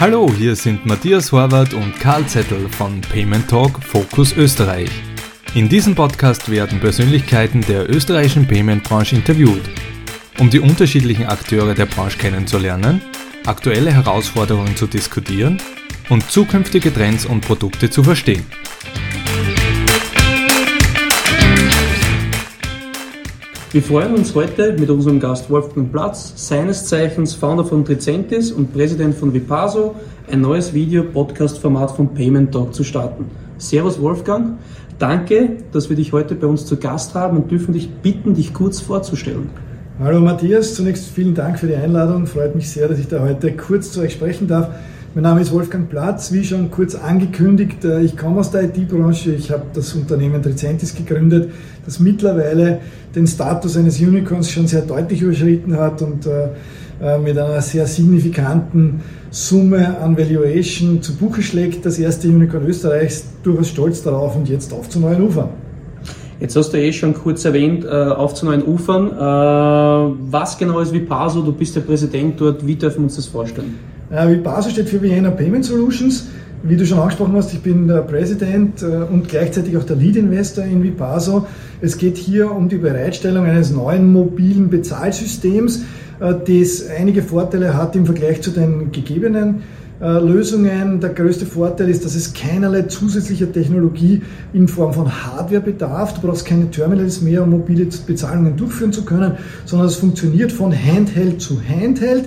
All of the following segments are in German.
Hallo, hier sind Matthias Horvath und Karl Zettel von Payment Talk Focus Österreich. In diesem Podcast werden Persönlichkeiten der österreichischen Payment-Branche interviewt, um die unterschiedlichen Akteure der Branche kennenzulernen, aktuelle Herausforderungen zu diskutieren und zukünftige Trends und Produkte zu verstehen. Wir freuen uns heute mit unserem Gast Wolfgang Platz, seines Zeichens Founder von Tricentis und Präsident von Vipaso, ein neues Video-Podcast-Format von Payment Talk zu starten. Servus Wolfgang, danke, dass wir dich heute bei uns zu Gast haben und dürfen dich bitten, dich kurz vorzustellen. Hallo Matthias, zunächst vielen Dank für die Einladung. Freut mich sehr, dass ich da heute kurz zu euch sprechen darf. Mein Name ist Wolfgang Platz, wie schon kurz angekündigt. Äh, ich komme aus der IT-Branche. Ich habe das Unternehmen Tricentis gegründet, das mittlerweile den Status eines Unicorns schon sehr deutlich überschritten hat und äh, äh, mit einer sehr signifikanten Summe an Valuation zu Buche schlägt. Das erste Unicorn Österreichs, durchaus stolz darauf und jetzt auf zu neuen Ufern. Jetzt hast du eh schon kurz erwähnt, auf zu neuen Ufern. Was genau ist Vipaso? Du bist der Präsident dort. Wie dürfen wir uns das vorstellen? Äh, Vipaso steht für Vienna Payment Solutions. Wie du schon angesprochen hast, ich bin der Präsident äh, und gleichzeitig auch der Lead Investor in Vipaso. Es geht hier um die Bereitstellung eines neuen mobilen Bezahlsystems, äh, das einige Vorteile hat im Vergleich zu den gegebenen Lösungen. Der größte Vorteil ist, dass es keinerlei zusätzlicher Technologie in Form von Hardware bedarf. Du brauchst keine Terminals mehr, um mobile Bezahlungen durchführen zu können, sondern es funktioniert von Handheld zu Handheld.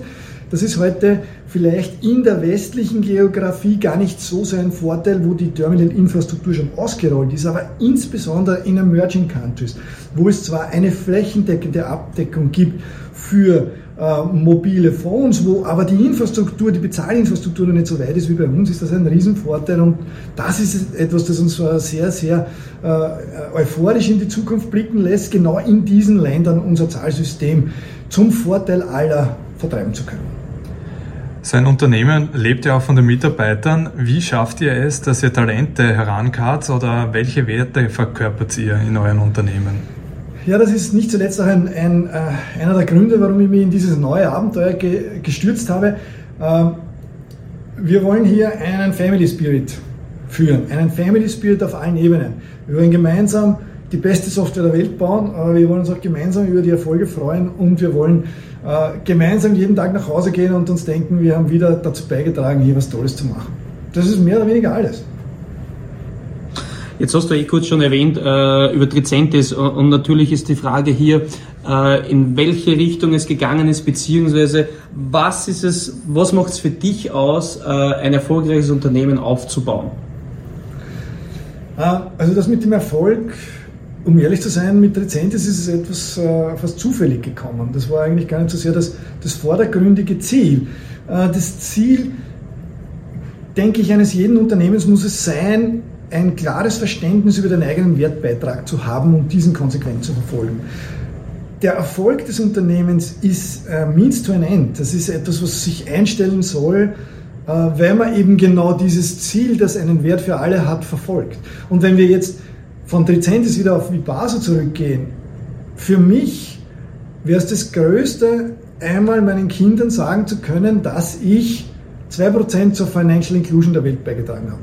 Das ist heute vielleicht in der westlichen Geografie gar nicht so sein Vorteil, wo die Terminal-Infrastruktur schon ausgerollt ist, aber insbesondere in Emerging Countries, wo es zwar eine flächendeckende Abdeckung gibt für äh, mobile Phones, wo aber die Infrastruktur, die Bezahlinfrastruktur noch nicht so weit ist wie bei uns, ist das ein Riesenvorteil und das ist etwas, das uns sehr, sehr äh, euphorisch in die Zukunft blicken lässt, genau in diesen Ländern unser Zahlsystem zum Vorteil aller vertreiben zu können. Sein Unternehmen lebt ja auch von den Mitarbeitern. Wie schafft ihr es, dass ihr Talente herankarrt oder welche Werte verkörpert ihr in euren Unternehmen? Ja, das ist nicht zuletzt auch ein, ein, äh, einer der Gründe, warum ich mich in dieses neue Abenteuer ge, gestürzt habe. Äh, wir wollen hier einen Family Spirit führen, einen Family Spirit auf allen Ebenen. Wir wollen gemeinsam die beste Software der Welt bauen, aber wir wollen uns auch gemeinsam über die Erfolge freuen und wir wollen äh, gemeinsam jeden Tag nach Hause gehen und uns denken, wir haben wieder dazu beigetragen, hier was Tolles zu machen. Das ist mehr oder weniger alles. Jetzt hast du eh kurz schon erwähnt äh, über Tricentis und natürlich ist die Frage hier, äh, in welche Richtung es gegangen ist, beziehungsweise was ist es, was macht es für dich aus, äh, ein erfolgreiches Unternehmen aufzubauen? Äh, also das mit dem Erfolg um ehrlich zu sein, mit Rezentis ist es etwas äh, fast zufällig gekommen. Das war eigentlich gar nicht so sehr das, das vordergründige Ziel. Äh, das Ziel, denke ich, eines jeden Unternehmens muss es sein, ein klares Verständnis über den eigenen Wertbeitrag zu haben und diesen konsequent zu verfolgen. Der Erfolg des Unternehmens ist äh, means to an end. Das ist etwas, was sich einstellen soll, äh, weil man eben genau dieses Ziel, das einen Wert für alle hat, verfolgt. Und wenn wir jetzt von Tricentis wieder auf Vipaso zurückgehen, für mich wäre es das Größte, einmal meinen Kindern sagen zu können, dass ich 2% zur Financial Inclusion der Welt beigetragen habe.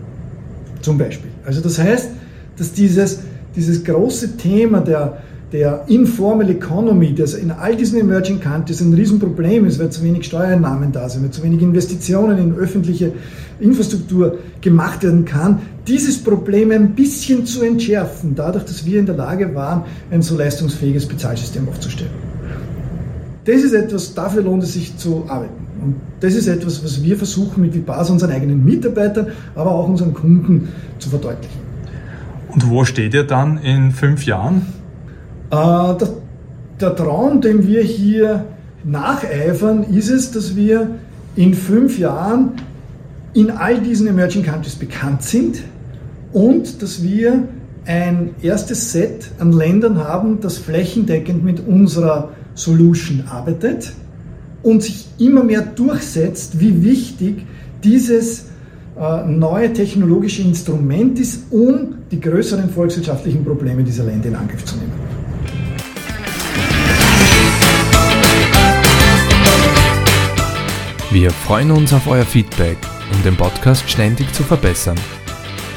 Zum Beispiel. Also das heißt, dass dieses, dieses große Thema der, der Informal Economy, das in all diesen Emerging Countries ein Riesenproblem ist, weil zu wenig Steuereinnahmen da sind, weil zu wenig Investitionen in öffentliche Infrastruktur gemacht werden kann, dieses Problem ein bisschen zu entschärfen, dadurch, dass wir in der Lage waren, ein so leistungsfähiges Bezahlsystem aufzustellen. Das ist etwas, dafür lohnt es sich zu arbeiten. Und das ist etwas, was wir versuchen mit Vipasa unseren eigenen Mitarbeitern, aber auch unseren Kunden zu verdeutlichen. Und wo steht ihr dann in fünf Jahren? Äh, der, der Traum, den wir hier nacheifern, ist es, dass wir in fünf Jahren in all diesen Emerging Countries bekannt sind und dass wir ein erstes Set an Ländern haben, das flächendeckend mit unserer Solution arbeitet und sich immer mehr durchsetzt, wie wichtig dieses äh, neue technologische Instrument ist, um die größeren volkswirtschaftlichen Probleme dieser Länder in Angriff zu nehmen. Wir freuen uns auf euer Feedback um den Podcast ständig zu verbessern.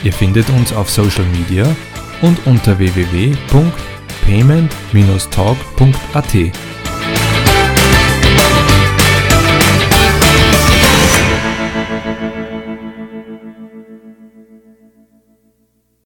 Ihr findet uns auf Social Media und unter www.payment-talk.at.